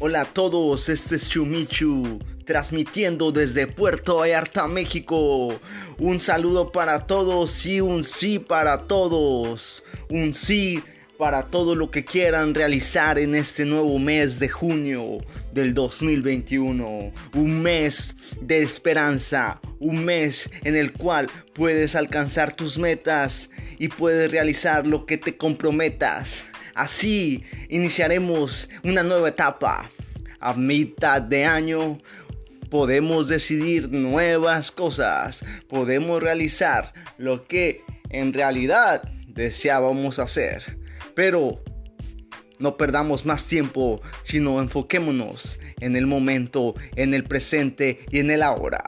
Hola a todos, este es Chumichu, transmitiendo desde Puerto Vallarta, México. Un saludo para todos y un sí para todos. Un sí para todo lo que quieran realizar en este nuevo mes de junio del 2021. Un mes de esperanza, un mes en el cual puedes alcanzar tus metas y puedes realizar lo que te comprometas. Así iniciaremos una nueva etapa. A mitad de año podemos decidir nuevas cosas, podemos realizar lo que en realidad deseábamos hacer. Pero no perdamos más tiempo, sino enfoquémonos en el momento, en el presente y en el ahora.